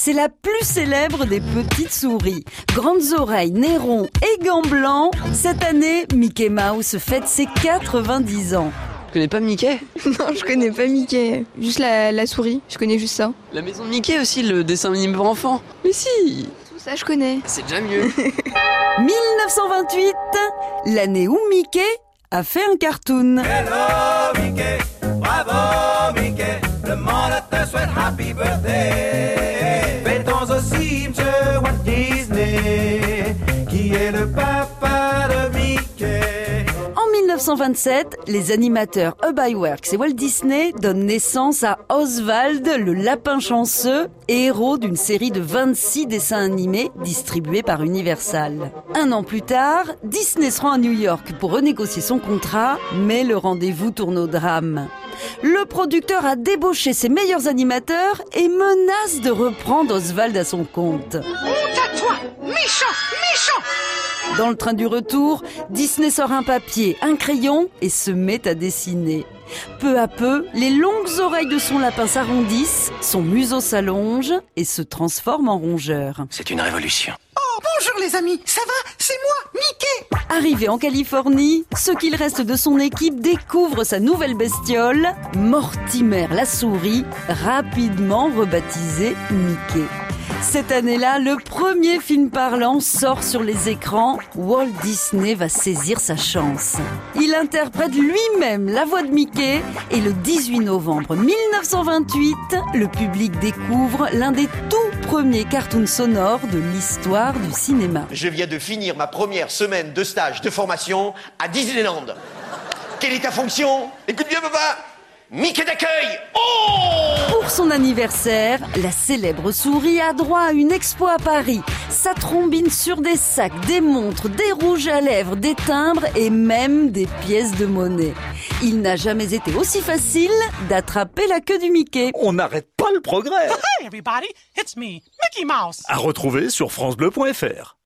c'est la plus célèbre des petites souris. Grandes oreilles, nez rond et gants blancs, cette année, Mickey Mouse fête ses 90 ans. Tu connais pas Mickey? Non, je connais pas Mickey. Juste la, la souris, je connais juste ça. La maison de Mickey aussi, le dessin animé pour enfants. Mais si Tout ça, je connais. C'est déjà mieux. 1928, l'année où Mickey a fait un cartoon. Hello Mickey, En 1927, les animateurs Hub Iwerks et Walt Disney donnent naissance à Oswald, le lapin chanceux, héros d'une série de 26 dessins animés distribués par Universal. Un an plus tard, Disney se rend à New York pour renégocier son contrat, mais le rendez-vous tourne au drame. Le producteur a débauché ses meilleurs animateurs et menace de reprendre Oswald à son compte. Honte à toi, méchant, méchant Dans le train du retour, Disney sort un papier, un crayon et se met à dessiner. Peu à peu, les longues oreilles de son lapin s'arrondissent, son museau s'allonge et se transforme en rongeur. C'est une révolution. Bonjour les amis, ça va? C'est moi, Mickey Arrivé en Californie, ce qu'il reste de son équipe découvre sa nouvelle bestiole, Mortimer la souris, rapidement rebaptisé Mickey. Cette année-là, le premier film parlant sort sur les écrans. Walt Disney va saisir sa chance. Il interprète lui-même la voix de Mickey et le 18 novembre 1928, le public découvre l'un des tout premiers cartoons sonores de l'histoire du cinéma. Je viens de finir ma première semaine de stage de formation à Disneyland. Quelle est ta fonction? Écoute bien, papa Mickey d'accueil Oh Pour son anniversaire, la célèbre souris a droit à une expo à Paris. Ça trombine sur des sacs, des montres, des rouges à lèvres, des timbres et même des pièces de monnaie. Il n'a jamais été aussi facile d'attraper la queue du Mickey. On n'arrête pas le progrès. Hey everybody, it's me, Mickey Mouse. À retrouver sur francebleu.fr.